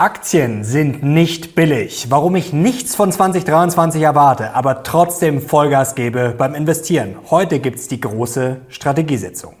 Aktien sind nicht billig. Warum ich nichts von 2023 erwarte, aber trotzdem Vollgas gebe beim Investieren. Heute gibt's die große Strategiesitzung.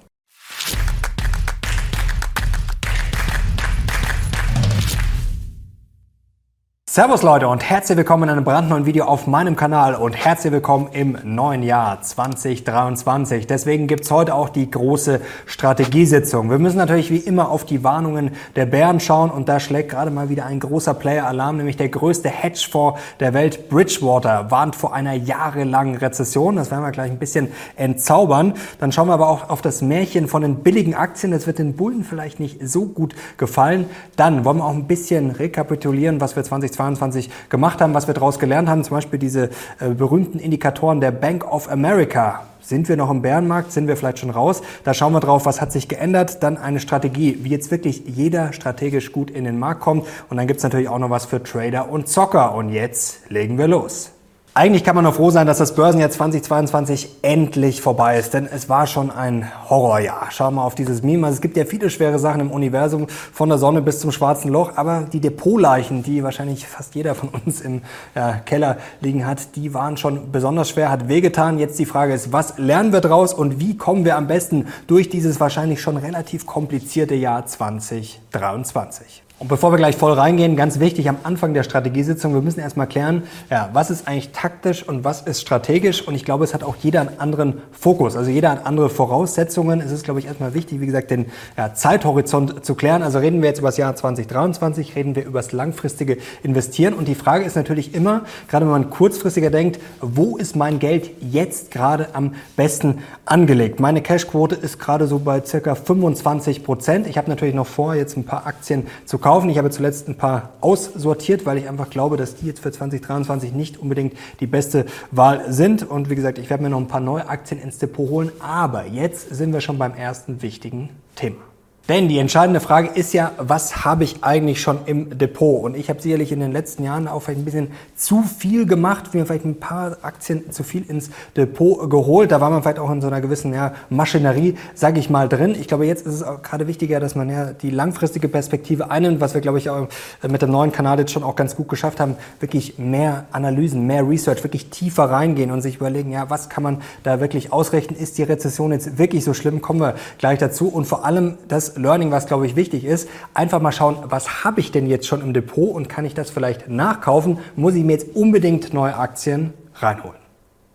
Servus Leute und herzlich willkommen in einem brandneuen Video auf meinem Kanal und herzlich willkommen im neuen Jahr 2023. Deswegen gibt's heute auch die große Strategiesitzung. Wir müssen natürlich wie immer auf die Warnungen der Bären schauen und da schlägt gerade mal wieder ein großer Player Alarm, nämlich der größte Hedgefonds der Welt, Bridgewater, warnt vor einer jahrelangen Rezession. Das werden wir gleich ein bisschen entzaubern. Dann schauen wir aber auch auf das Märchen von den billigen Aktien. Das wird den Bullen vielleicht nicht so gut gefallen. Dann wollen wir auch ein bisschen rekapitulieren, was wir 2022 2022 gemacht haben, was wir daraus gelernt haben, zum Beispiel diese äh, berühmten Indikatoren der Bank of America. Sind wir noch im Bärenmarkt? Sind wir vielleicht schon raus? Da schauen wir drauf, was hat sich geändert. Dann eine Strategie, wie jetzt wirklich jeder strategisch gut in den Markt kommt. Und dann gibt's natürlich auch noch was für Trader und Zocker. Und jetzt legen wir los. Eigentlich kann man nur froh sein, dass das Börsenjahr 2022 endlich vorbei ist, denn es war schon ein Horrorjahr. Schau mal auf dieses Meme. Also es gibt ja viele schwere Sachen im Universum, von der Sonne bis zum schwarzen Loch, aber die Depotleichen, die wahrscheinlich fast jeder von uns im ja, Keller liegen hat, die waren schon besonders schwer, hat wehgetan. Jetzt die Frage ist, was lernen wir draus und wie kommen wir am besten durch dieses wahrscheinlich schon relativ komplizierte Jahr 2023? Und bevor wir gleich voll reingehen, ganz wichtig am Anfang der Strategiesitzung, wir müssen erstmal klären, ja, was ist eigentlich taktisch und was ist strategisch. Und ich glaube, es hat auch jeder einen anderen Fokus. Also jeder hat andere Voraussetzungen. Es ist, glaube ich, erstmal wichtig, wie gesagt, den ja, Zeithorizont zu klären. Also reden wir jetzt über das Jahr 2023, reden wir über das langfristige Investieren. Und die Frage ist natürlich immer, gerade wenn man kurzfristiger denkt, wo ist mein Geld jetzt gerade am besten angelegt? Meine Cashquote ist gerade so bei circa 25 Prozent. Ich habe natürlich noch vor, jetzt ein paar Aktien zu kaufen kaufen. Ich habe zuletzt ein paar aussortiert, weil ich einfach glaube, dass die jetzt für 2023 nicht unbedingt die beste Wahl sind. Und wie gesagt, ich werde mir noch ein paar neue Aktien ins Depot holen. Aber jetzt sind wir schon beim ersten wichtigen Thema. Denn die entscheidende Frage ist ja, was habe ich eigentlich schon im Depot? Und ich habe sicherlich in den letzten Jahren auch vielleicht ein bisschen zu viel gemacht, mir vielleicht ein paar Aktien zu viel ins Depot geholt. Da war man vielleicht auch in so einer gewissen ja, Maschinerie, sage ich mal, drin. Ich glaube, jetzt ist es auch gerade wichtiger, dass man ja die langfristige Perspektive einnimmt, was wir, glaube ich, auch mit dem neuen Kanal jetzt schon auch ganz gut geschafft haben, wirklich mehr Analysen, mehr Research, wirklich tiefer reingehen und sich überlegen, ja, was kann man da wirklich ausrichten? Ist die Rezession jetzt wirklich so schlimm? Kommen wir gleich dazu. Und vor allem das Learning, was glaube ich wichtig ist, einfach mal schauen, was habe ich denn jetzt schon im Depot und kann ich das vielleicht nachkaufen? Muss ich mir jetzt unbedingt neue Aktien reinholen?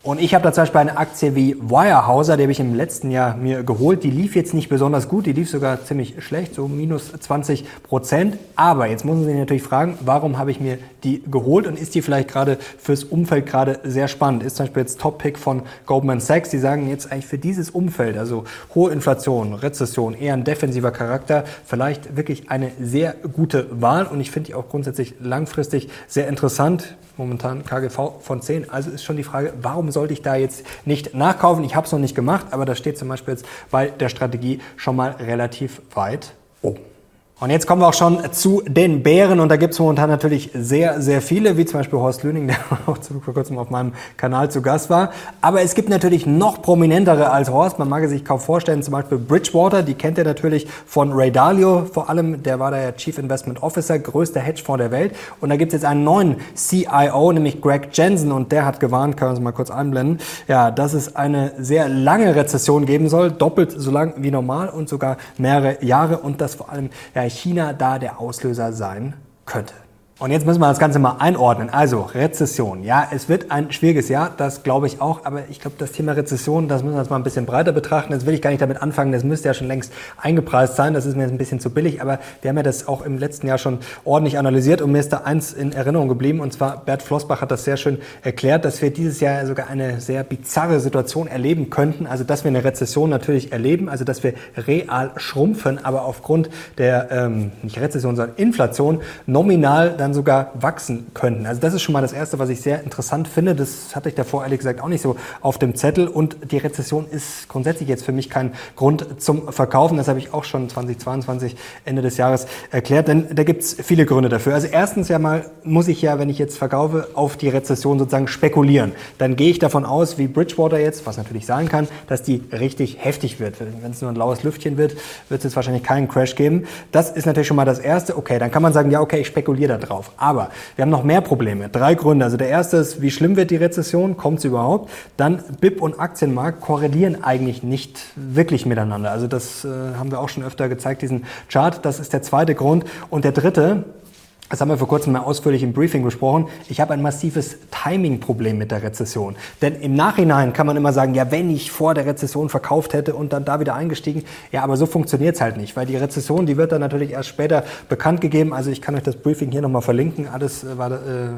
Und ich habe da zum Beispiel eine Aktie wie Wirehouser, die habe ich im letzten Jahr mir geholt. Die lief jetzt nicht besonders gut, die lief sogar ziemlich schlecht, so minus 20 Prozent. Aber jetzt muss man sich natürlich fragen, warum habe ich mir die geholt und ist die vielleicht gerade fürs Umfeld gerade sehr spannend? Ist zum Beispiel jetzt Top-Pick von Goldman Sachs, die sagen jetzt eigentlich für dieses Umfeld, also hohe Inflation, Rezession, eher ein defensiver Charakter, vielleicht wirklich eine sehr gute Wahl und ich finde die auch grundsätzlich langfristig sehr interessant momentan KGV von 10. Also ist schon die Frage, warum sollte ich da jetzt nicht nachkaufen? Ich habe es noch nicht gemacht, aber das steht zum Beispiel jetzt bei der Strategie schon mal relativ weit oben. Und jetzt kommen wir auch schon zu den Bären. Und da gibt es momentan natürlich sehr, sehr viele, wie zum Beispiel Horst Lüning, der auch vor kurzem auf meinem Kanal zu Gast war. Aber es gibt natürlich noch prominentere als Horst, man mag es sich kaum vorstellen, zum Beispiel Bridgewater, die kennt ihr natürlich von Ray Dalio. Vor allem, der war der Chief Investment Officer, größter Hedgefonds der Welt. Und da gibt es jetzt einen neuen CIO, nämlich Greg Jensen. Und der hat gewarnt, können wir uns mal kurz einblenden, ja, dass es eine sehr lange Rezession geben soll, doppelt so lang wie normal und sogar mehrere Jahre. Und das vor allem ja, China da der Auslöser sein könnte. Und jetzt müssen wir das Ganze mal einordnen. Also Rezession. Ja, es wird ein schwieriges Jahr, das glaube ich auch. Aber ich glaube, das Thema Rezession, das müssen wir jetzt mal ein bisschen breiter betrachten. Jetzt will ich gar nicht damit anfangen, das müsste ja schon längst eingepreist sein. Das ist mir jetzt ein bisschen zu billig. Aber wir haben ja das auch im letzten Jahr schon ordentlich analysiert. Und mir ist da eins in Erinnerung geblieben. Und zwar Bert Flossbach hat das sehr schön erklärt, dass wir dieses Jahr sogar eine sehr bizarre Situation erleben könnten. Also dass wir eine Rezession natürlich erleben. Also dass wir real schrumpfen, aber aufgrund der, ähm, nicht Rezession, sondern Inflation nominal dann sogar wachsen könnten. Also das ist schon mal das Erste, was ich sehr interessant finde. Das hatte ich davor ehrlich gesagt auch nicht so auf dem Zettel. Und die Rezession ist grundsätzlich jetzt für mich kein Grund zum Verkaufen. Das habe ich auch schon 2022 Ende des Jahres erklärt. Denn da gibt es viele Gründe dafür. Also erstens ja mal muss ich ja, wenn ich jetzt verkaufe, auf die Rezession sozusagen spekulieren. Dann gehe ich davon aus, wie Bridgewater jetzt, was natürlich sein kann, dass die richtig heftig wird. Wenn es nur ein laues Lüftchen wird, wird es jetzt wahrscheinlich keinen Crash geben. Das ist natürlich schon mal das Erste. Okay, dann kann man sagen, ja, okay, ich spekuliere da drauf drauf. Aber wir haben noch mehr Probleme. Drei Gründe. Also der erste ist, wie schlimm wird die Rezession? Kommt sie überhaupt? Dann BIP und Aktienmarkt korrelieren eigentlich nicht wirklich miteinander. Also das äh, haben wir auch schon öfter gezeigt, diesen Chart. Das ist der zweite Grund. Und der dritte, das haben wir vor kurzem mal ausführlich im Briefing besprochen. Ich habe ein massives Timing-Problem mit der Rezession. Denn im Nachhinein kann man immer sagen, ja, wenn ich vor der Rezession verkauft hätte und dann da wieder eingestiegen. Ja, aber so funktioniert es halt nicht, weil die Rezession, die wird dann natürlich erst später bekannt gegeben. Also ich kann euch das Briefing hier nochmal verlinken. Alles äh, äh,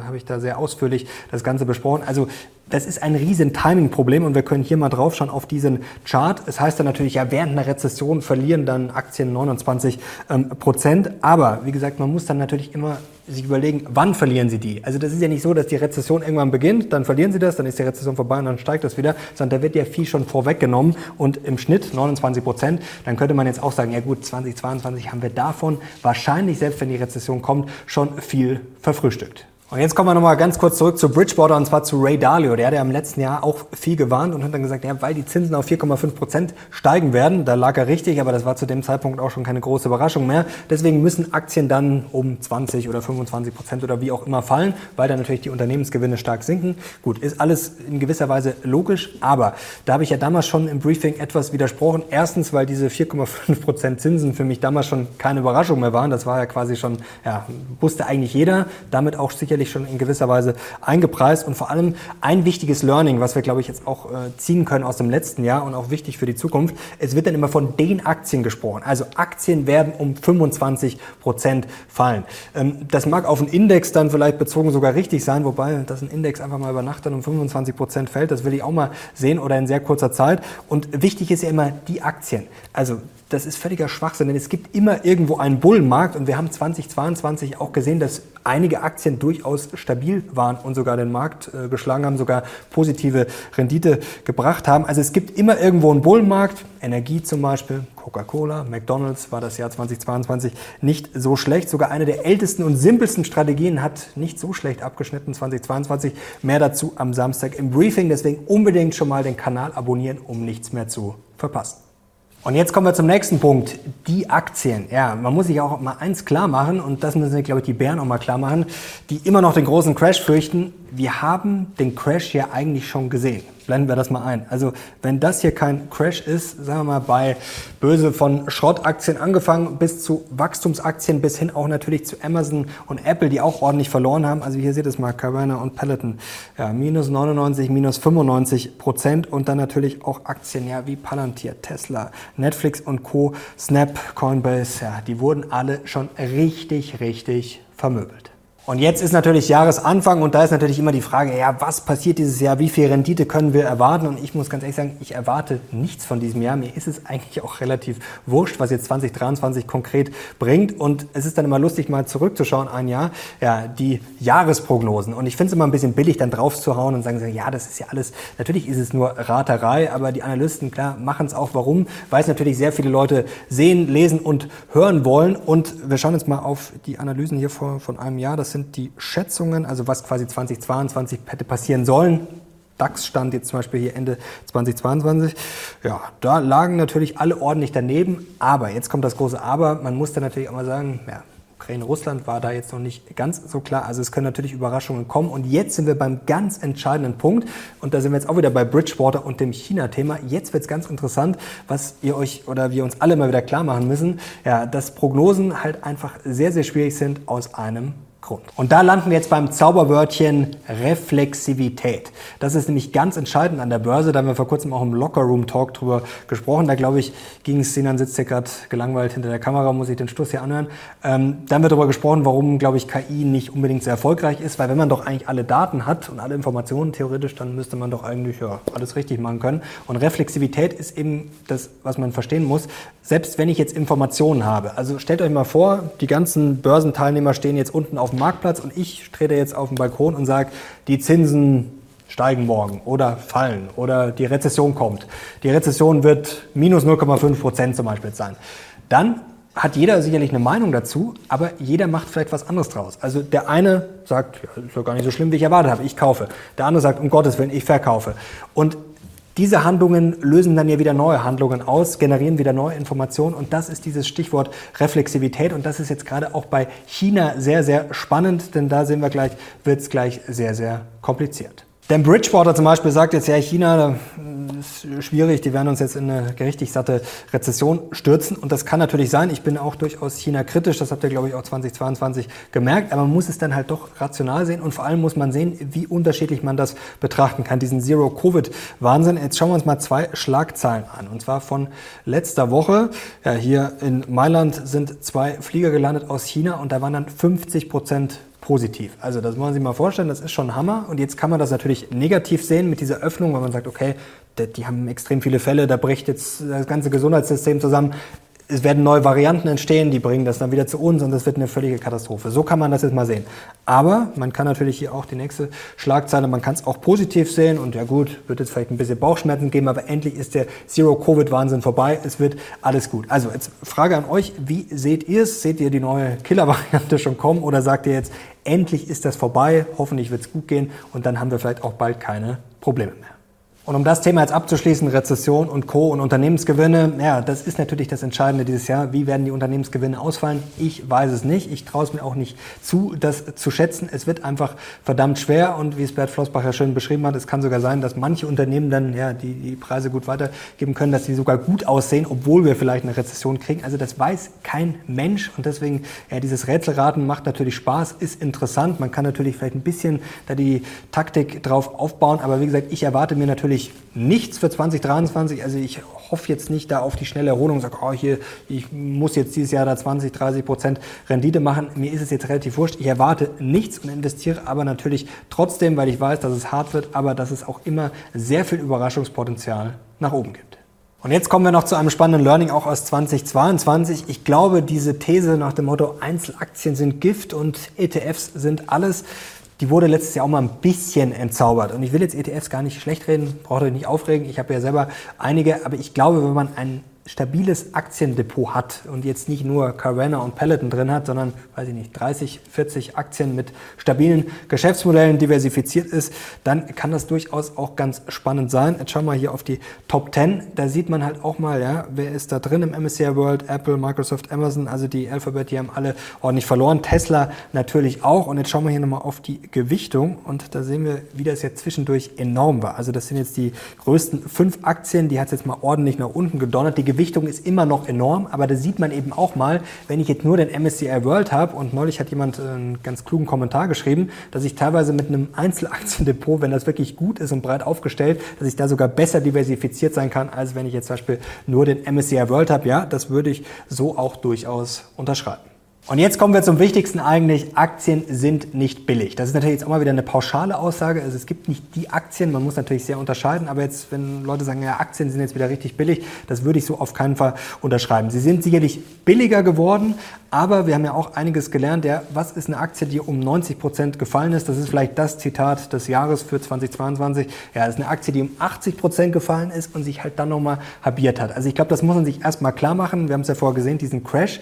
habe ich da sehr ausführlich das Ganze besprochen. Also das ist ein riesen Timing-Problem und wir können hier mal drauf schauen auf diesen Chart. Es heißt dann natürlich, ja, während einer Rezession verlieren dann Aktien 29 ähm, Prozent. Aber wie gesagt, man muss dann natürlich immer sich überlegen, wann verlieren sie die. Also das ist ja nicht so, dass die Rezession irgendwann beginnt, dann verlieren sie das, dann ist die Rezession vorbei und dann steigt das wieder, sondern da wird ja viel schon vorweggenommen und im Schnitt 29 Prozent. Dann könnte man jetzt auch sagen, ja gut, 2022 haben wir davon wahrscheinlich, selbst wenn die Rezession kommt, schon viel verfrühstückt. Und jetzt kommen wir nochmal ganz kurz zurück zu Bridgewater und zwar zu Ray Dalio. Der hat ja im letzten Jahr auch viel gewarnt und hat dann gesagt, ja, weil die Zinsen auf 4,5 Prozent steigen werden, da lag er richtig, aber das war zu dem Zeitpunkt auch schon keine große Überraschung mehr. Deswegen müssen Aktien dann um 20 oder 25 Prozent oder wie auch immer fallen, weil dann natürlich die Unternehmensgewinne stark sinken. Gut, ist alles in gewisser Weise logisch, aber da habe ich ja damals schon im Briefing etwas widersprochen. Erstens, weil diese 4,5 Prozent Zinsen für mich damals schon keine Überraschung mehr waren. Das war ja quasi schon, ja, wusste eigentlich jeder. Damit auch sicher sicherlich schon in gewisser Weise eingepreist. Und vor allem ein wichtiges Learning, was wir, glaube ich, jetzt auch äh, ziehen können aus dem letzten Jahr und auch wichtig für die Zukunft, es wird dann immer von den Aktien gesprochen. Also Aktien werden um 25 Prozent fallen. Ähm, das mag auf einen Index dann vielleicht bezogen sogar richtig sein, wobei dass ein Index einfach mal über Nacht dann um 25 Prozent fällt, das will ich auch mal sehen oder in sehr kurzer Zeit. Und wichtig ist ja immer die Aktien. Also das ist völliger Schwachsinn, denn es gibt immer irgendwo einen Bullenmarkt und wir haben 2022 auch gesehen, dass einige Aktien durchaus stabil waren und sogar den Markt äh, geschlagen haben, sogar positive Rendite gebracht haben. Also es gibt immer irgendwo einen Bullenmarkt, Energie zum Beispiel, Coca-Cola, McDonald's war das Jahr 2022 nicht so schlecht. Sogar eine der ältesten und simpelsten Strategien hat nicht so schlecht abgeschnitten 2022. Mehr dazu am Samstag im Briefing. Deswegen unbedingt schon mal den Kanal abonnieren, um nichts mehr zu verpassen. Und jetzt kommen wir zum nächsten Punkt, die Aktien. Ja, man muss sich auch mal eins klar machen, und das müssen sich, glaube ich, die Bären auch mal klar machen, die immer noch den großen Crash fürchten. Wir haben den Crash ja eigentlich schon gesehen blenden wir das mal ein. Also wenn das hier kein Crash ist, sagen wir mal bei böse von Schrottaktien angefangen bis zu Wachstumsaktien bis hin auch natürlich zu Amazon und Apple, die auch ordentlich verloren haben. Also hier seht ihr es mal, Carvana und Peloton, ja, minus 99, minus 95 Prozent und dann natürlich auch Aktien, ja, wie Palantir, Tesla, Netflix und Co., Snap, Coinbase, ja, die wurden alle schon richtig, richtig vermöbelt. Und jetzt ist natürlich Jahresanfang und da ist natürlich immer die Frage, ja, was passiert dieses Jahr? Wie viel Rendite können wir erwarten? Und ich muss ganz ehrlich sagen, ich erwarte nichts von diesem Jahr. Mir ist es eigentlich auch relativ wurscht, was jetzt 2023 konkret bringt. Und es ist dann immer lustig, mal zurückzuschauen, ein Jahr, ja, die Jahresprognosen. Und ich finde es immer ein bisschen billig, dann drauf zu hauen und sagen, ja, das ist ja alles, natürlich ist es nur Raterei, aber die Analysten, klar, machen es auch. Warum? Weil es natürlich sehr viele Leute sehen, lesen und hören wollen. Und wir schauen jetzt mal auf die Analysen hier vor, von einem Jahr. Das sind die Schätzungen, also was quasi 2022 hätte passieren sollen. DAX-Stand jetzt zum Beispiel hier Ende 2022. Ja, da lagen natürlich alle ordentlich daneben. Aber, jetzt kommt das große Aber, man muss dann natürlich auch mal sagen, ja, Ukraine, Russland war da jetzt noch nicht ganz so klar. Also es können natürlich Überraschungen kommen. Und jetzt sind wir beim ganz entscheidenden Punkt. Und da sind wir jetzt auch wieder bei Bridgewater und dem China-Thema. Jetzt wird es ganz interessant, was ihr euch oder wir uns alle mal wieder klar machen müssen. Ja, dass Prognosen halt einfach sehr, sehr schwierig sind aus einem Grund. Und da landen wir jetzt beim Zauberwörtchen Reflexivität. Das ist nämlich ganz entscheidend an der Börse. Da haben wir vor kurzem auch im Locker Room Talk drüber gesprochen. Da glaube ich, ging es, Sinan sitzt hier gerade gelangweilt hinter der Kamera, muss ich den Stuss hier anhören. Ähm, da haben darüber gesprochen, warum, glaube ich, KI nicht unbedingt sehr erfolgreich ist, weil wenn man doch eigentlich alle Daten hat und alle Informationen theoretisch, dann müsste man doch eigentlich ja, alles richtig machen können. Und Reflexivität ist eben das, was man verstehen muss. Selbst wenn ich jetzt Informationen habe, also stellt euch mal vor, die ganzen Börsenteilnehmer stehen jetzt unten auf dem Marktplatz und ich trete jetzt auf den Balkon und sage, die Zinsen steigen morgen oder fallen oder die Rezession kommt. Die Rezession wird minus 0,5 Prozent zum Beispiel sein. Dann hat jeder sicherlich eine Meinung dazu, aber jeder macht vielleicht was anderes draus. Also der eine sagt, ja, ist doch gar nicht so schlimm, wie ich erwartet habe, ich kaufe. Der andere sagt, um Gottes Willen, ich verkaufe. Und diese Handlungen lösen dann ja wieder neue Handlungen aus, generieren wieder neue Informationen und das ist dieses Stichwort Reflexivität und das ist jetzt gerade auch bei China sehr, sehr spannend, denn da sehen wir gleich, wird es gleich sehr, sehr kompliziert. Denn Bridgewater zum Beispiel sagt jetzt, ja, China ist schwierig, die werden uns jetzt in eine richtig satte Rezession stürzen. Und das kann natürlich sein. Ich bin auch durchaus China kritisch, das habt ihr, glaube ich, auch 2022 gemerkt. Aber man muss es dann halt doch rational sehen und vor allem muss man sehen, wie unterschiedlich man das betrachten kann, diesen Zero-Covid-Wahnsinn. Jetzt schauen wir uns mal zwei Schlagzeilen an. Und zwar von letzter Woche. Ja, hier in Mailand sind zwei Flieger gelandet aus China und da waren dann 50 Prozent positiv. Also das muss man sich mal vorstellen, das ist schon Hammer. Und jetzt kann man das natürlich negativ sehen mit dieser Öffnung, weil man sagt, okay, die haben extrem viele Fälle, da bricht jetzt das ganze Gesundheitssystem zusammen es werden neue Varianten entstehen, die bringen das dann wieder zu uns und das wird eine völlige Katastrophe. So kann man das jetzt mal sehen. Aber man kann natürlich hier auch die nächste Schlagzeile, man kann es auch positiv sehen und ja gut, wird jetzt vielleicht ein bisschen Bauchschmerzen geben, aber endlich ist der Zero-Covid-Wahnsinn vorbei. Es wird alles gut. Also jetzt Frage an euch, wie seht ihr es? Seht ihr die neue Killer-Variante schon kommen oder sagt ihr jetzt, endlich ist das vorbei, hoffentlich wird es gut gehen und dann haben wir vielleicht auch bald keine Probleme mehr? Und um das Thema jetzt abzuschließen, Rezession und Co. und Unternehmensgewinne, ja, das ist natürlich das Entscheidende dieses Jahr. Wie werden die Unternehmensgewinne ausfallen? Ich weiß es nicht. Ich traue es mir auch nicht zu, das zu schätzen. Es wird einfach verdammt schwer und wie es Bert Flossbach ja schön beschrieben hat, es kann sogar sein, dass manche Unternehmen dann ja die, die Preise gut weitergeben können, dass sie sogar gut aussehen, obwohl wir vielleicht eine Rezession kriegen. Also das weiß kein Mensch und deswegen, ja, dieses Rätselraten macht natürlich Spaß, ist interessant. Man kann natürlich vielleicht ein bisschen da die Taktik drauf aufbauen, aber wie gesagt, ich erwarte mir natürlich natürlich nichts für 2023. Also ich hoffe jetzt nicht da auf die schnelle Erholung und sage, oh, hier, ich muss jetzt dieses Jahr da 20, 30 Prozent Rendite machen. Mir ist es jetzt relativ wurscht. Ich erwarte nichts und investiere aber natürlich trotzdem, weil ich weiß, dass es hart wird, aber dass es auch immer sehr viel Überraschungspotenzial nach oben gibt. Und jetzt kommen wir noch zu einem spannenden Learning auch aus 2022. Ich glaube, diese These nach dem Motto Einzelaktien sind Gift und ETFs sind alles die wurde letztes Jahr auch mal ein bisschen entzaubert. Und ich will jetzt ETFs gar nicht schlecht reden, braucht euch nicht aufregen. Ich habe ja selber einige, aber ich glaube, wenn man einen stabiles Aktiendepot hat und jetzt nicht nur Carvana und Peloton drin hat, sondern, weiß ich nicht, 30, 40 Aktien mit stabilen Geschäftsmodellen diversifiziert ist, dann kann das durchaus auch ganz spannend sein. Jetzt schauen wir hier auf die Top 10. Da sieht man halt auch mal, ja, wer ist da drin im MSCI World, Apple, Microsoft, Amazon, also die Alphabet, die haben alle ordentlich verloren. Tesla natürlich auch. Und jetzt schauen wir hier nochmal auf die Gewichtung und da sehen wir, wie das jetzt zwischendurch enorm war. Also das sind jetzt die größten fünf Aktien, die hat es jetzt mal ordentlich nach unten gedonnert. Die Gewichtung ist immer noch enorm, aber da sieht man eben auch mal, wenn ich jetzt nur den MSCI World habe und neulich hat jemand einen ganz klugen Kommentar geschrieben, dass ich teilweise mit einem Einzelaktiendepot, wenn das wirklich gut ist und breit aufgestellt, dass ich da sogar besser diversifiziert sein kann, als wenn ich jetzt zum Beispiel nur den MSCI World habe. Ja, das würde ich so auch durchaus unterschreiben. Und jetzt kommen wir zum Wichtigsten eigentlich. Aktien sind nicht billig. Das ist natürlich jetzt auch mal wieder eine pauschale Aussage. Also es gibt nicht die Aktien, man muss natürlich sehr unterscheiden. Aber jetzt, wenn Leute sagen, ja, Aktien sind jetzt wieder richtig billig, das würde ich so auf keinen Fall unterschreiben. Sie sind sicherlich billiger geworden, aber wir haben ja auch einiges gelernt. Ja, was ist eine Aktie, die um 90 Prozent gefallen ist? Das ist vielleicht das Zitat des Jahres für 2022. Ja, das ist eine Aktie, die um 80 Prozent gefallen ist und sich halt dann nochmal halbiert hat. Also ich glaube, das muss man sich erstmal klar machen. Wir haben es ja vorher gesehen, diesen Crash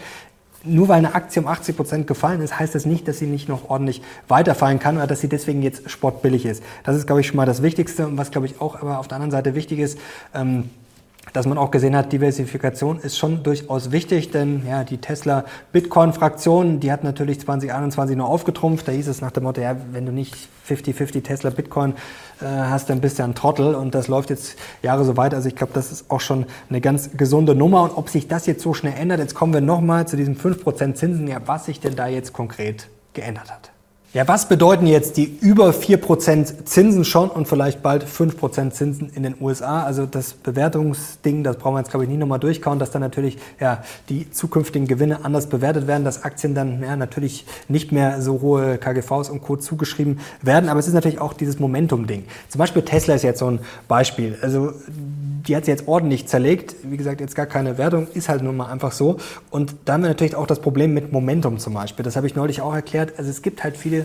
nur weil eine Aktie um 80 Prozent gefallen ist, heißt das nicht, dass sie nicht noch ordentlich weiterfallen kann oder dass sie deswegen jetzt sportbillig ist. Das ist, glaube ich, schon mal das Wichtigste. Und was, glaube ich, auch aber auf der anderen Seite wichtig ist, ähm, dass man auch gesehen hat, Diversifikation ist schon durchaus wichtig, denn ja, die Tesla Bitcoin-Fraktion, die hat natürlich 2021 nur aufgetrumpft. Da hieß es nach dem Motto, ja, wenn du nicht 50-50 Tesla Bitcoin äh, hast, dann bist du ein Trottel und das läuft jetzt Jahre so weit. Also ich glaube, das ist auch schon eine ganz gesunde Nummer. Und ob sich das jetzt so schnell ändert, jetzt kommen wir nochmal zu diesem 5% Zinsen. Ja, was sich denn da jetzt konkret geändert hat. Ja, was bedeuten jetzt die über 4% Zinsen schon und vielleicht bald 5% Zinsen in den USA? Also das Bewertungsding, das brauchen wir jetzt, glaube ich, nie nochmal durchkauen, dass dann natürlich ja, die zukünftigen Gewinne anders bewertet werden, dass Aktien dann ja, natürlich nicht mehr so hohe KGVs und Co. zugeschrieben werden. Aber es ist natürlich auch dieses Momentum-Ding. Zum Beispiel Tesla ist jetzt so ein Beispiel. Also die hat sie jetzt ordentlich zerlegt. Wie gesagt, jetzt gar keine Wertung, ist halt nun mal einfach so. Und da haben wir natürlich auch das Problem mit Momentum zum Beispiel. Das habe ich neulich auch erklärt. Also es gibt halt viele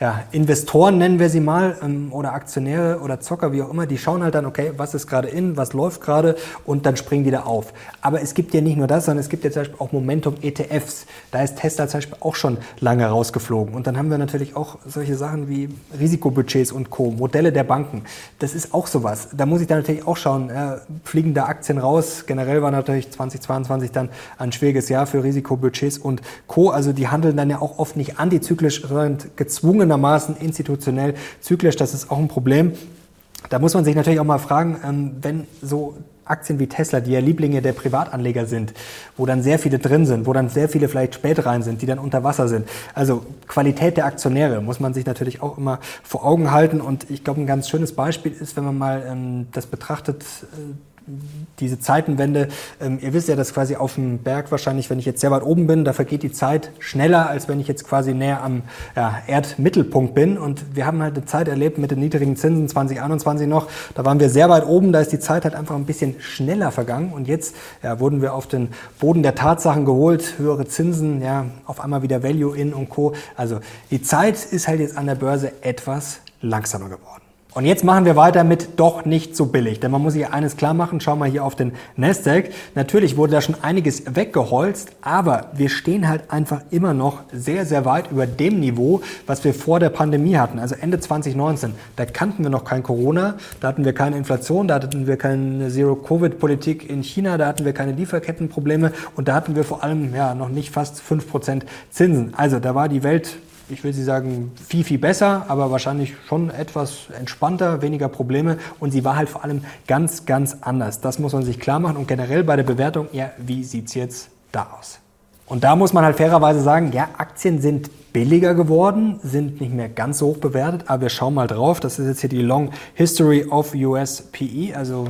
ja, Investoren, nennen wir sie mal, ähm, oder Aktionäre oder Zocker, wie auch immer, die schauen halt dann, okay, was ist gerade in, was läuft gerade und dann springen die da auf. Aber es gibt ja nicht nur das, sondern es gibt ja zum Beispiel auch Momentum-ETFs. Da ist Tesla zum Beispiel auch schon lange rausgeflogen. Und dann haben wir natürlich auch solche Sachen wie Risikobudgets und Co., Modelle der Banken. Das ist auch sowas. Da muss ich dann natürlich auch schauen, ja, fliegen da Aktien raus. Generell war natürlich 2022 dann ein schwieriges Jahr für Risikobudgets und Co. Also die handeln dann ja auch oft nicht antizyklisch, sondern gezwungenermaßen institutionell zyklisch. Das ist auch ein Problem. Da muss man sich natürlich auch mal fragen, ähm, wenn so Aktien wie Tesla, die ja Lieblinge der Privatanleger sind, wo dann sehr viele drin sind, wo dann sehr viele vielleicht spät rein sind, die dann unter Wasser sind. Also Qualität der Aktionäre muss man sich natürlich auch immer vor Augen halten. Und ich glaube, ein ganz schönes Beispiel ist, wenn man mal ähm, das betrachtet, äh, diese Zeitenwende, ähm, ihr wisst ja, dass quasi auf dem Berg wahrscheinlich, wenn ich jetzt sehr weit oben bin, da vergeht die Zeit schneller, als wenn ich jetzt quasi näher am ja, Erdmittelpunkt bin. Und wir haben halt eine Zeit erlebt mit den niedrigen Zinsen 2021 noch. Da waren wir sehr weit oben, da ist die Zeit halt einfach ein bisschen schneller vergangen. Und jetzt ja, wurden wir auf den Boden der Tatsachen geholt, höhere Zinsen, ja, auf einmal wieder Value in und Co. Also die Zeit ist halt jetzt an der Börse etwas langsamer geworden. Und jetzt machen wir weiter mit doch nicht so billig. Denn man muss sich eines klar machen, schau mal hier auf den Nasdaq. Natürlich wurde da schon einiges weggeholzt, aber wir stehen halt einfach immer noch sehr, sehr weit über dem Niveau, was wir vor der Pandemie hatten. Also Ende 2019, da kannten wir noch kein Corona, da hatten wir keine Inflation, da hatten wir keine Zero-Covid-Politik in China, da hatten wir keine Lieferkettenprobleme und da hatten wir vor allem ja noch nicht fast 5% Zinsen. Also da war die Welt ich will Sie sagen, viel, viel besser, aber wahrscheinlich schon etwas entspannter, weniger Probleme. Und sie war halt vor allem ganz, ganz anders. Das muss man sich klar machen. Und generell bei der Bewertung, ja, wie sieht es jetzt da aus? Und da muss man halt fairerweise sagen, ja, Aktien sind billiger geworden, sind nicht mehr ganz so hoch bewertet, aber wir schauen mal drauf. Das ist jetzt hier die Long History of US PE, also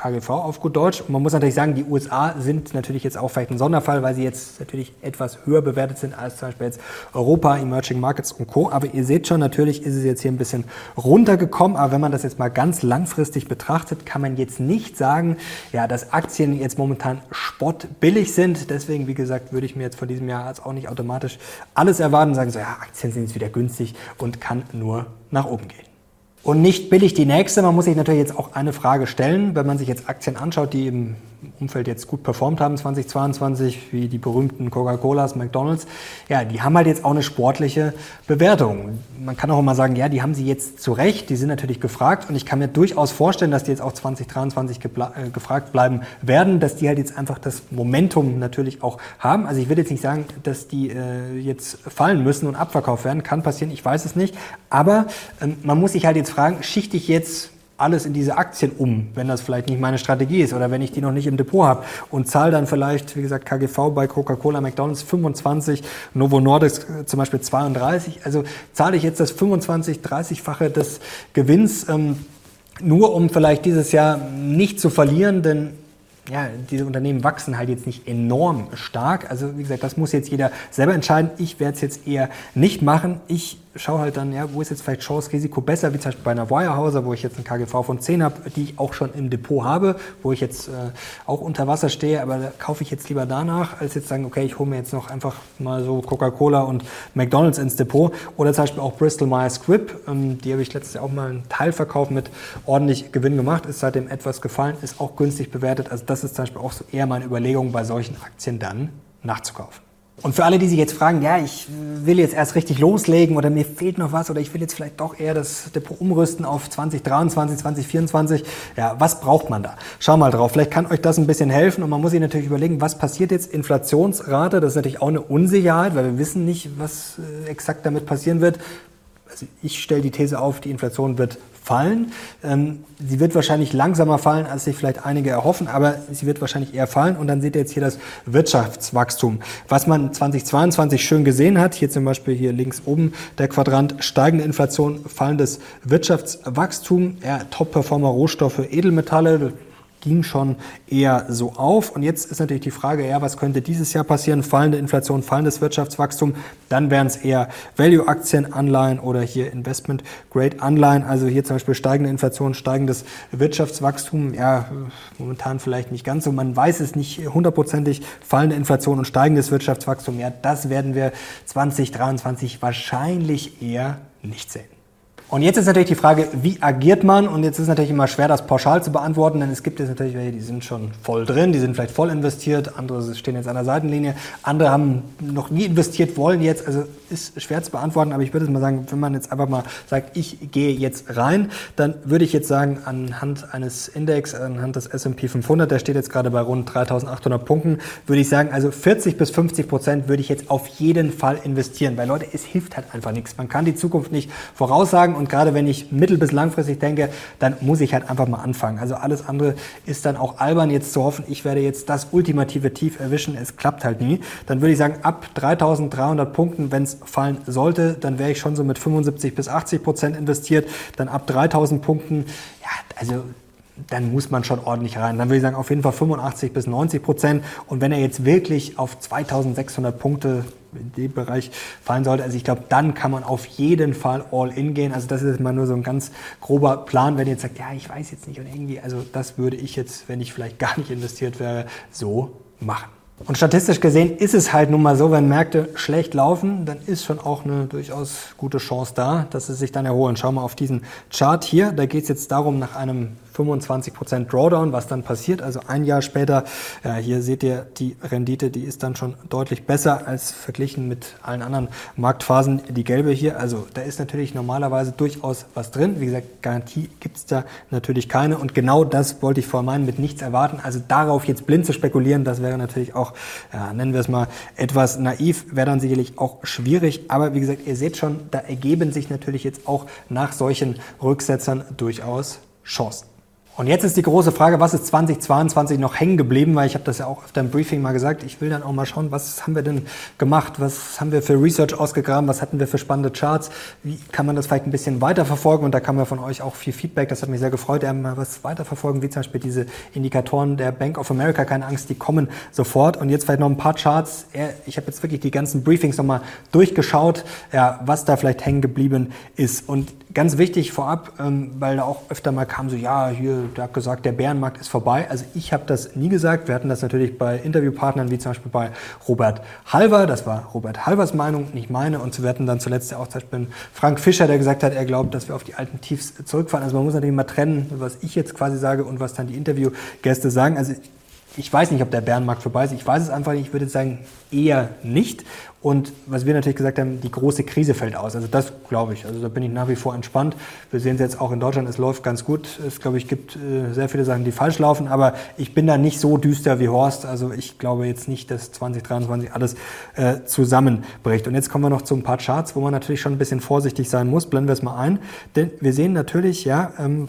KGV auf gut Deutsch. Man muss natürlich sagen, die USA sind natürlich jetzt auch vielleicht ein Sonderfall, weil sie jetzt natürlich etwas höher bewertet sind als zum Beispiel jetzt Europa, Emerging Markets und Co. Aber ihr seht schon, natürlich ist es jetzt hier ein bisschen runtergekommen. Aber wenn man das jetzt mal ganz langfristig betrachtet, kann man jetzt nicht sagen, ja, dass Aktien jetzt momentan spottbillig sind. Deswegen, wie gesagt, würde ich mir jetzt von diesem Jahr als auch nicht automatisch alles erwarten und sagen so, ja, Aktien sind jetzt wieder günstig und kann nur nach oben gehen. Und nicht billig die nächste. Man muss sich natürlich jetzt auch eine Frage stellen, wenn man sich jetzt Aktien anschaut, die im Umfeld jetzt gut performt haben 2022, wie die berühmten Coca-Colas, McDonalds, ja, die haben halt jetzt auch eine sportliche Bewertung. Man kann auch immer sagen, ja, die haben sie jetzt zu Recht, die sind natürlich gefragt und ich kann mir durchaus vorstellen, dass die jetzt auch 2023 äh, gefragt bleiben werden, dass die halt jetzt einfach das Momentum natürlich auch haben. Also ich will jetzt nicht sagen, dass die äh, jetzt fallen müssen und abverkauft werden, kann passieren, ich weiß es nicht, aber ähm, man muss sich halt jetzt fragen, schichte ich jetzt alles in diese Aktien um, wenn das vielleicht nicht meine Strategie ist oder wenn ich die noch nicht im Depot habe und zahle dann vielleicht, wie gesagt, KGV bei Coca-Cola, McDonalds 25, Novo Nordisk äh, zum Beispiel 32. Also zahle ich jetzt das 25, 30-fache des Gewinns, ähm, nur um vielleicht dieses Jahr nicht zu verlieren, denn ja, diese Unternehmen wachsen halt jetzt nicht enorm stark. Also wie gesagt, das muss jetzt jeder selber entscheiden. Ich werde es jetzt eher nicht machen. Ich schaue halt dann, ja, wo ist jetzt vielleicht Chance, Risiko besser, wie zum Beispiel bei einer Wirehouser, wo ich jetzt ein KGV von 10 habe, die ich auch schon im Depot habe, wo ich jetzt äh, auch unter Wasser stehe, aber da kaufe ich jetzt lieber danach, als jetzt sagen, okay, ich hole mir jetzt noch einfach mal so Coca-Cola und McDonalds ins Depot. Oder zum Beispiel auch Bristol Myers Squibb, ähm, die habe ich letztes Jahr auch mal einen Teilverkauf mit ordentlich Gewinn gemacht, ist seitdem etwas gefallen, ist auch günstig bewertet. Also das ist zum Beispiel auch so eher meine Überlegung, bei solchen Aktien dann nachzukaufen. Und für alle, die sich jetzt fragen, ja, ich will jetzt erst richtig loslegen oder mir fehlt noch was oder ich will jetzt vielleicht doch eher das Depot umrüsten auf 2023, 2024, ja, was braucht man da? Schau mal drauf, vielleicht kann euch das ein bisschen helfen und man muss sich natürlich überlegen, was passiert jetzt? Inflationsrate, das ist natürlich auch eine Unsicherheit, weil wir wissen nicht, was äh, exakt damit passieren wird. Also ich stelle die These auf, die Inflation wird fallen. Ähm, sie wird wahrscheinlich langsamer fallen, als sich vielleicht einige erhoffen, aber sie wird wahrscheinlich eher fallen. Und dann seht ihr jetzt hier das Wirtschaftswachstum. Was man 2022 schön gesehen hat, hier zum Beispiel hier links oben der Quadrant, steigende Inflation, fallendes Wirtschaftswachstum, ja, Top-Performer Rohstoffe, Edelmetalle, ging schon eher so auf. Und jetzt ist natürlich die Frage, ja, was könnte dieses Jahr passieren? Fallende Inflation, fallendes Wirtschaftswachstum. Dann wären es eher Value-Aktien, Anleihen oder hier Investment-Grade-Anleihen. Also hier zum Beispiel steigende Inflation, steigendes Wirtschaftswachstum. Ja, momentan vielleicht nicht ganz so. Man weiß es nicht hundertprozentig. Fallende Inflation und steigendes Wirtschaftswachstum. Ja, das werden wir 2023 wahrscheinlich eher nicht sehen. Und jetzt ist natürlich die Frage, wie agiert man? Und jetzt ist natürlich immer schwer, das pauschal zu beantworten, denn es gibt jetzt natürlich welche, die sind schon voll drin, die sind vielleicht voll investiert, andere stehen jetzt an der Seitenlinie, andere haben noch nie investiert, wollen jetzt, also ist schwer zu beantworten, aber ich würde mal sagen, wenn man jetzt einfach mal sagt, ich gehe jetzt rein, dann würde ich jetzt sagen, anhand eines Index, anhand des S&P 500, der steht jetzt gerade bei rund 3800 Punkten, würde ich sagen, also 40 bis 50 Prozent würde ich jetzt auf jeden Fall investieren, weil Leute, es hilft halt einfach nichts. Man kann die Zukunft nicht voraussagen und gerade wenn ich mittel- bis langfristig denke, dann muss ich halt einfach mal anfangen. Also alles andere ist dann auch albern, jetzt zu hoffen, ich werde jetzt das ultimative Tief erwischen. Es klappt halt nie. Dann würde ich sagen, ab 3300 Punkten, wenn es fallen sollte, dann wäre ich schon so mit 75 bis 80 Prozent investiert. Dann ab 3000 Punkten, ja, also dann muss man schon ordentlich rein. Dann würde ich sagen, auf jeden Fall 85 bis 90 Prozent. Und wenn er jetzt wirklich auf 2600 Punkte in dem Bereich fallen sollte, also ich glaube, dann kann man auf jeden Fall all in gehen. Also das ist mal nur so ein ganz grober Plan, wenn ihr jetzt sagt, ja, ich weiß jetzt nicht und irgendwie, also das würde ich jetzt, wenn ich vielleicht gar nicht investiert wäre, so machen. Und statistisch gesehen ist es halt nun mal so, wenn Märkte schlecht laufen, dann ist schon auch eine durchaus gute Chance da, dass sie sich dann erholen. Schau mal auf diesen Chart hier. Da geht es jetzt darum, nach einem 25% Drawdown, was dann passiert. Also ein Jahr später, ja, hier seht ihr die Rendite, die ist dann schon deutlich besser als verglichen mit allen anderen Marktphasen. Die gelbe hier, also da ist natürlich normalerweise durchaus was drin. Wie gesagt, Garantie gibt's da natürlich keine. Und genau das wollte ich vor meinen mit nichts erwarten. Also darauf jetzt blind zu spekulieren, das wäre natürlich auch, ja, nennen wir es mal, etwas naiv, wäre dann sicherlich auch schwierig. Aber wie gesagt, ihr seht schon, da ergeben sich natürlich jetzt auch nach solchen Rücksetzern durchaus Chancen. Und jetzt ist die große Frage, was ist 2022 noch hängen geblieben? Weil ich habe das ja auch öfter im Briefing mal gesagt. Ich will dann auch mal schauen, was haben wir denn gemacht? Was haben wir für Research ausgegraben? Was hatten wir für spannende Charts? Wie kann man das vielleicht ein bisschen weiterverfolgen? Und da kam ja von euch auch viel Feedback. Das hat mich sehr gefreut. Ja, mal was weiterverfolgen, wie zum Beispiel diese Indikatoren der Bank of America. Keine Angst, die kommen sofort. Und jetzt vielleicht noch ein paar Charts. Ich habe jetzt wirklich die ganzen Briefings nochmal durchgeschaut, was da vielleicht hängen geblieben ist. Und ganz wichtig vorab, ähm, weil da auch öfter mal kam so, ja, hier, der hat gesagt, der Bärenmarkt ist vorbei. Also ich habe das nie gesagt. Wir hatten das natürlich bei Interviewpartnern, wie zum Beispiel bei Robert Halver. Das war Robert Halvers Meinung, nicht meine. Und wir hatten dann zuletzt ja auch zum Beispiel Frank Fischer, der gesagt hat, er glaubt, dass wir auf die alten Tiefs zurückfahren. Also man muss natürlich mal trennen, was ich jetzt quasi sage und was dann die Interviewgäste sagen. Also ich weiß nicht, ob der Bärenmarkt vorbei ist. Ich weiß es einfach nicht. Ich würde sagen, eher nicht. Und was wir natürlich gesagt haben, die große Krise fällt aus. Also das glaube ich. Also da bin ich nach wie vor entspannt. Wir sehen es jetzt auch in Deutschland, es läuft ganz gut. Es glaube ich gibt äh, sehr viele Sachen, die falsch laufen, aber ich bin da nicht so düster wie Horst. Also ich glaube jetzt nicht, dass 2023 alles äh, zusammenbricht. Und jetzt kommen wir noch zu ein paar Charts, wo man natürlich schon ein bisschen vorsichtig sein muss. Blenden wir es mal ein. Denn wir sehen natürlich, ja, ähm,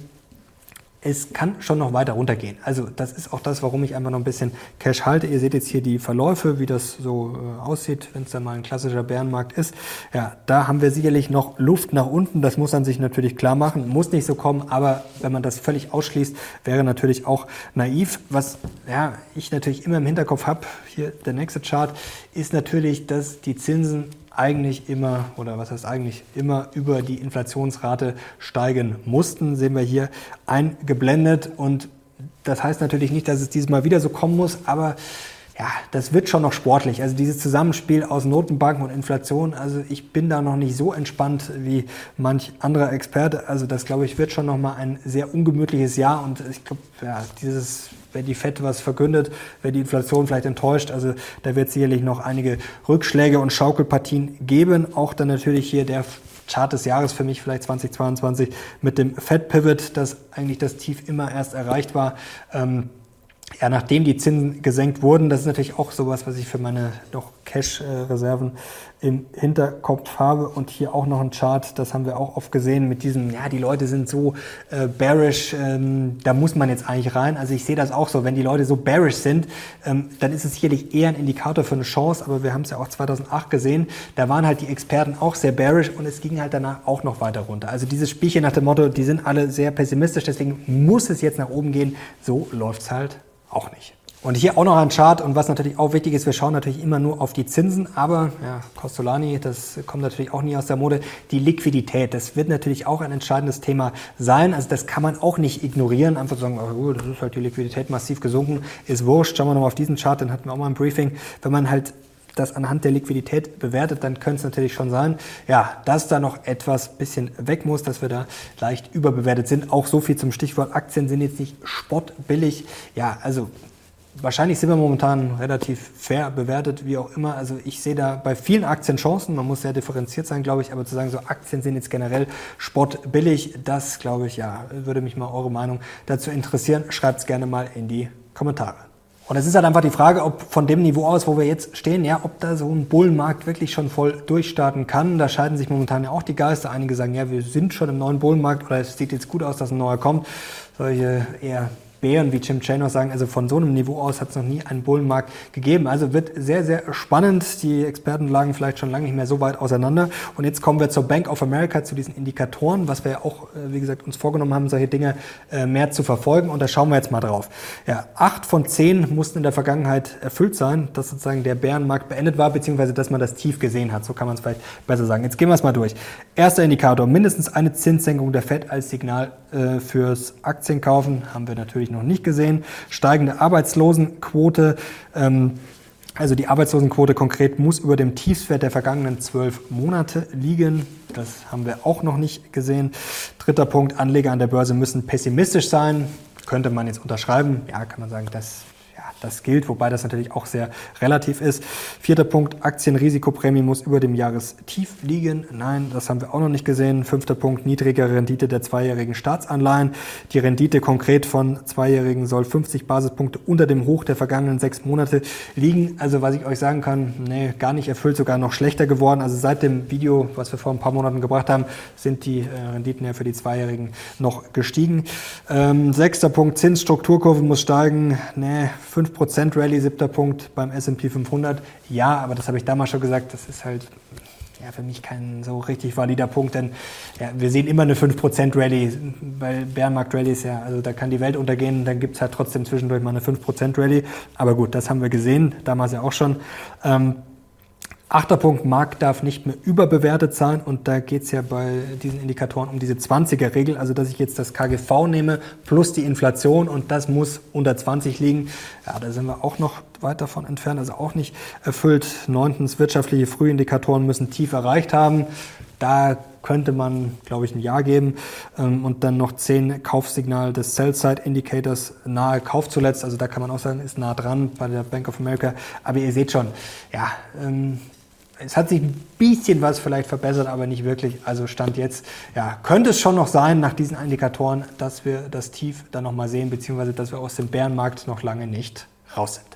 es kann schon noch weiter runtergehen. Also das ist auch das, warum ich einfach noch ein bisschen Cash halte. Ihr seht jetzt hier die Verläufe, wie das so äh, aussieht, wenn es dann mal ein klassischer Bärenmarkt ist. Ja, da haben wir sicherlich noch Luft nach unten. Das muss man sich natürlich klar machen. Muss nicht so kommen, aber wenn man das völlig ausschließt, wäre natürlich auch naiv. Was ja, ich natürlich immer im Hinterkopf habe, hier der nächste Chart, ist natürlich, dass die Zinsen eigentlich immer, oder was heißt eigentlich, immer über die Inflationsrate steigen mussten, sehen wir hier eingeblendet. Und das heißt natürlich nicht, dass es dieses Mal wieder so kommen muss, aber ja, das wird schon noch sportlich. Also dieses Zusammenspiel aus Notenbanken und Inflation, also ich bin da noch nicht so entspannt wie manch anderer Experte. Also das, glaube ich, wird schon noch mal ein sehr ungemütliches Jahr. Und ich glaube, ja, dieses wenn die FED was verkündet, wenn die Inflation vielleicht enttäuscht. Also da wird sicherlich noch einige Rückschläge und Schaukelpartien geben. Auch dann natürlich hier der Chart des Jahres für mich vielleicht 2022 mit dem Fed Pivot, das eigentlich das Tief immer erst erreicht war. Ähm, ja, nachdem die Zinsen gesenkt wurden, das ist natürlich auch sowas, was ich für meine doch Cash-Reserven im Hinterkopf habe. Und hier auch noch ein Chart, das haben wir auch oft gesehen mit diesem, ja, die Leute sind so äh, bearish, ähm, da muss man jetzt eigentlich rein. Also ich sehe das auch so, wenn die Leute so bearish sind, ähm, dann ist es sicherlich eher ein Indikator für eine Chance, aber wir haben es ja auch 2008 gesehen, da waren halt die Experten auch sehr bearish und es ging halt danach auch noch weiter runter. Also dieses Spielchen nach dem Motto, die sind alle sehr pessimistisch, deswegen muss es jetzt nach oben gehen, so läuft es halt auch nicht. Und hier auch noch ein Chart und was natürlich auch wichtig ist, wir schauen natürlich immer nur auf die Zinsen, aber ja, Costolani, das kommt natürlich auch nie aus der Mode, die Liquidität, das wird natürlich auch ein entscheidendes Thema sein. Also das kann man auch nicht ignorieren, einfach sagen, oh, das ist halt die Liquidität massiv gesunken, ist wurscht. Schauen wir nochmal auf diesen Chart, den hatten wir auch mal im Briefing. Wenn man halt das anhand der Liquidität bewertet, dann könnte es natürlich schon sein, ja, dass da noch etwas bisschen weg muss, dass wir da leicht überbewertet sind. Auch so viel zum Stichwort Aktien sind jetzt nicht spottbillig. Ja, also Wahrscheinlich sind wir momentan relativ fair bewertet, wie auch immer. Also ich sehe da bei vielen Aktien Chancen. Man muss sehr differenziert sein, glaube ich. Aber zu sagen, so Aktien sind jetzt generell spottbillig, das glaube ich, ja, würde mich mal eure Meinung dazu interessieren. Schreibt es gerne mal in die Kommentare. Und es ist halt einfach die Frage, ob von dem Niveau aus, wo wir jetzt stehen, ja, ob da so ein Bullenmarkt wirklich schon voll durchstarten kann. Da scheiden sich momentan ja auch die Geister. Einige sagen, ja, wir sind schon im neuen Bullenmarkt oder es sieht jetzt gut aus, dass ein neuer kommt. Solche eher Bären wie Jim Chanos sagen, also von so einem Niveau aus hat es noch nie einen Bullenmarkt gegeben. Also wird sehr, sehr spannend. Die Experten lagen vielleicht schon lange nicht mehr so weit auseinander. Und jetzt kommen wir zur Bank of America, zu diesen Indikatoren, was wir ja auch, äh, wie gesagt, uns vorgenommen haben, solche Dinge äh, mehr zu verfolgen. Und da schauen wir jetzt mal drauf. Ja, acht von zehn mussten in der Vergangenheit erfüllt sein, dass sozusagen der Bärenmarkt beendet war, beziehungsweise dass man das Tief gesehen hat. So kann man es vielleicht besser sagen. Jetzt gehen wir es mal durch. Erster Indikator, mindestens eine Zinssenkung der FED als Signal äh, fürs Aktienkaufen haben wir natürlich noch nicht gesehen. Steigende Arbeitslosenquote. Ähm, also die Arbeitslosenquote konkret muss über dem Tiefswert der vergangenen zwölf Monate liegen. Das haben wir auch noch nicht gesehen. Dritter Punkt, Anleger an der Börse müssen pessimistisch sein. Könnte man jetzt unterschreiben. Ja, kann man sagen, das das gilt, wobei das natürlich auch sehr relativ ist. Vierter Punkt, Aktienrisikoprämie muss über dem Jahrestief liegen. Nein, das haben wir auch noch nicht gesehen. Fünfter Punkt, niedrige Rendite der zweijährigen Staatsanleihen. Die Rendite konkret von zweijährigen soll 50 Basispunkte unter dem Hoch der vergangenen sechs Monate liegen. Also was ich euch sagen kann, nee, gar nicht erfüllt, sogar noch schlechter geworden. Also seit dem Video, was wir vor ein paar Monaten gebracht haben, sind die äh, Renditen ja für die Zweijährigen noch gestiegen. Ähm, sechster Punkt, Zinsstrukturkurve muss steigen. Nee, 5% Rallye, siebter Punkt beim S&P 500. Ja, aber das habe ich damals schon gesagt, das ist halt ja, für mich kein so richtig valider Punkt, denn ja, wir sehen immer eine 5% Rallye, weil Bärenmarkt Rallye ist ja, also da kann die Welt untergehen, dann gibt es halt trotzdem zwischendurch mal eine 5% Rallye. Aber gut, das haben wir gesehen, damals ja auch schon. Ähm, Achter Punkt, Markt darf nicht mehr überbewertet sein und da geht es ja bei diesen Indikatoren um diese 20er-Regel, also dass ich jetzt das KGV nehme plus die Inflation und das muss unter 20 liegen. Ja, da sind wir auch noch weit davon entfernt, also auch nicht erfüllt. Neuntens, wirtschaftliche Frühindikatoren müssen tief erreicht haben. Da könnte man, glaube ich, ein Ja geben. Ähm, und dann noch zehn Kaufsignal des Sell-Side Indicators nahe Kauf zuletzt. Also da kann man auch sagen, ist nah dran bei der Bank of America. Aber ihr seht schon, ja, ähm, es hat sich ein bisschen was vielleicht verbessert, aber nicht wirklich. Also Stand jetzt, ja, könnte es schon noch sein nach diesen Indikatoren, dass wir das Tief dann nochmal sehen, beziehungsweise dass wir aus dem Bärenmarkt noch lange nicht raus sind.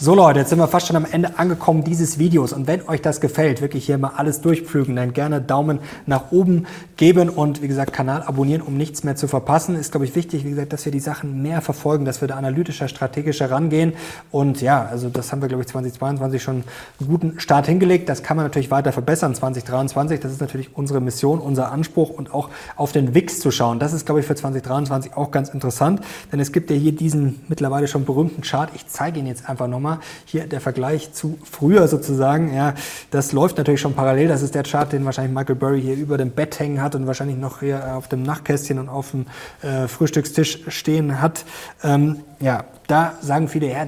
So Leute, jetzt sind wir fast schon am Ende angekommen dieses Videos und wenn euch das gefällt, wirklich hier mal alles durchpflügen, dann gerne Daumen nach oben geben und wie gesagt Kanal abonnieren, um nichts mehr zu verpassen. Ist glaube ich wichtig, wie gesagt, dass wir die Sachen mehr verfolgen, dass wir da analytischer, strategischer rangehen und ja, also das haben wir glaube ich 2022 schon einen guten Start hingelegt. Das kann man natürlich weiter verbessern 2023. Das ist natürlich unsere Mission, unser Anspruch und auch auf den WIX zu schauen. Das ist glaube ich für 2023 auch ganz interessant, denn es gibt ja hier diesen mittlerweile schon berühmten Chart. Ich zeige ihn jetzt einfach nochmal nochmal hier der Vergleich zu früher sozusagen. Ja, das läuft natürlich schon parallel. Das ist der Chart, den wahrscheinlich Michael Burry hier über dem Bett hängen hat und wahrscheinlich noch hier auf dem Nachtkästchen und auf dem äh, Frühstückstisch stehen hat. Ähm, ja, da sagen viele, ja,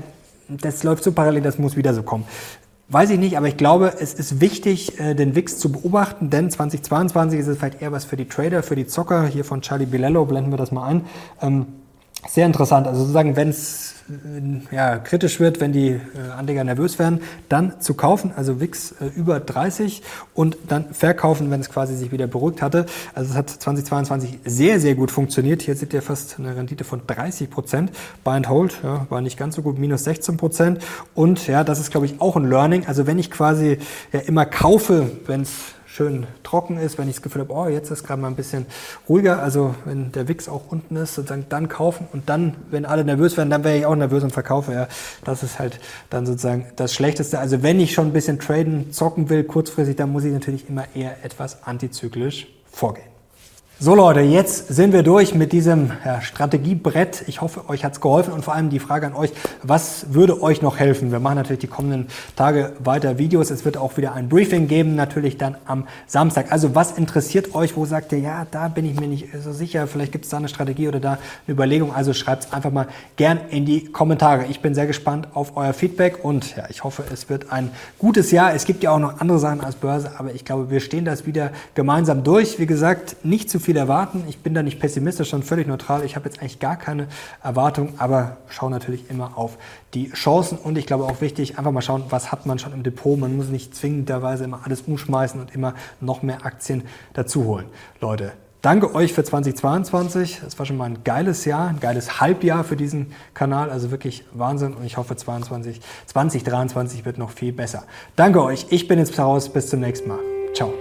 das läuft so parallel, das muss wieder so kommen. Weiß ich nicht, aber ich glaube, es ist wichtig, äh, den WIX zu beobachten, denn 2022 ist es vielleicht eher was für die Trader, für die Zocker. Hier von Charlie Bilello blenden wir das mal ein. Sehr interessant. Also sozusagen, wenn es ja, kritisch wird, wenn die äh, Anleger nervös werden, dann zu kaufen, also WIX äh, über 30 und dann verkaufen, wenn es quasi sich wieder beruhigt hatte. Also es hat 2022 sehr, sehr gut funktioniert. Hier seht ihr fast eine Rendite von 30 Prozent. Buy and Hold ja, war nicht ganz so gut, minus 16 Prozent. Und ja, das ist, glaube ich, auch ein Learning. Also wenn ich quasi ja, immer kaufe, wenn es schön trocken ist, wenn ich das Gefühl habe, oh, jetzt ist gerade mal ein bisschen ruhiger, also wenn der Wix auch unten ist, sozusagen dann kaufen und dann, wenn alle nervös werden, dann wäre ich auch nervös und verkaufe. Ja, das ist halt dann sozusagen das Schlechteste. Also wenn ich schon ein bisschen traden, zocken will, kurzfristig, dann muss ich natürlich immer eher etwas antizyklisch vorgehen. So Leute, jetzt sind wir durch mit diesem ja, Strategiebrett. Ich hoffe, euch hat's geholfen und vor allem die Frage an euch, was würde euch noch helfen? Wir machen natürlich die kommenden Tage weiter Videos. Es wird auch wieder ein Briefing geben, natürlich dann am Samstag. Also was interessiert euch? Wo sagt ihr, ja, da bin ich mir nicht so sicher. Vielleicht gibt es da eine Strategie oder da eine Überlegung. Also schreibt's einfach mal gern in die Kommentare. Ich bin sehr gespannt auf euer Feedback und ja, ich hoffe, es wird ein gutes Jahr. Es gibt ja auch noch andere Sachen als Börse, aber ich glaube, wir stehen das wieder gemeinsam durch. Wie gesagt, nicht zu viel viel erwarten. Ich bin da nicht pessimistisch, sondern völlig neutral. Ich habe jetzt eigentlich gar keine Erwartung, aber schaue natürlich immer auf die Chancen und ich glaube auch wichtig, einfach mal schauen, was hat man schon im Depot. Man muss nicht zwingenderweise immer alles umschmeißen und immer noch mehr Aktien dazu holen. Leute, Danke euch für 2022. Es war schon mal ein geiles Jahr, ein geiles Halbjahr für diesen Kanal. Also wirklich Wahnsinn. Und ich hoffe, 22, 2023 wird noch viel besser. Danke euch. Ich bin jetzt raus. Bis zum nächsten Mal. Ciao.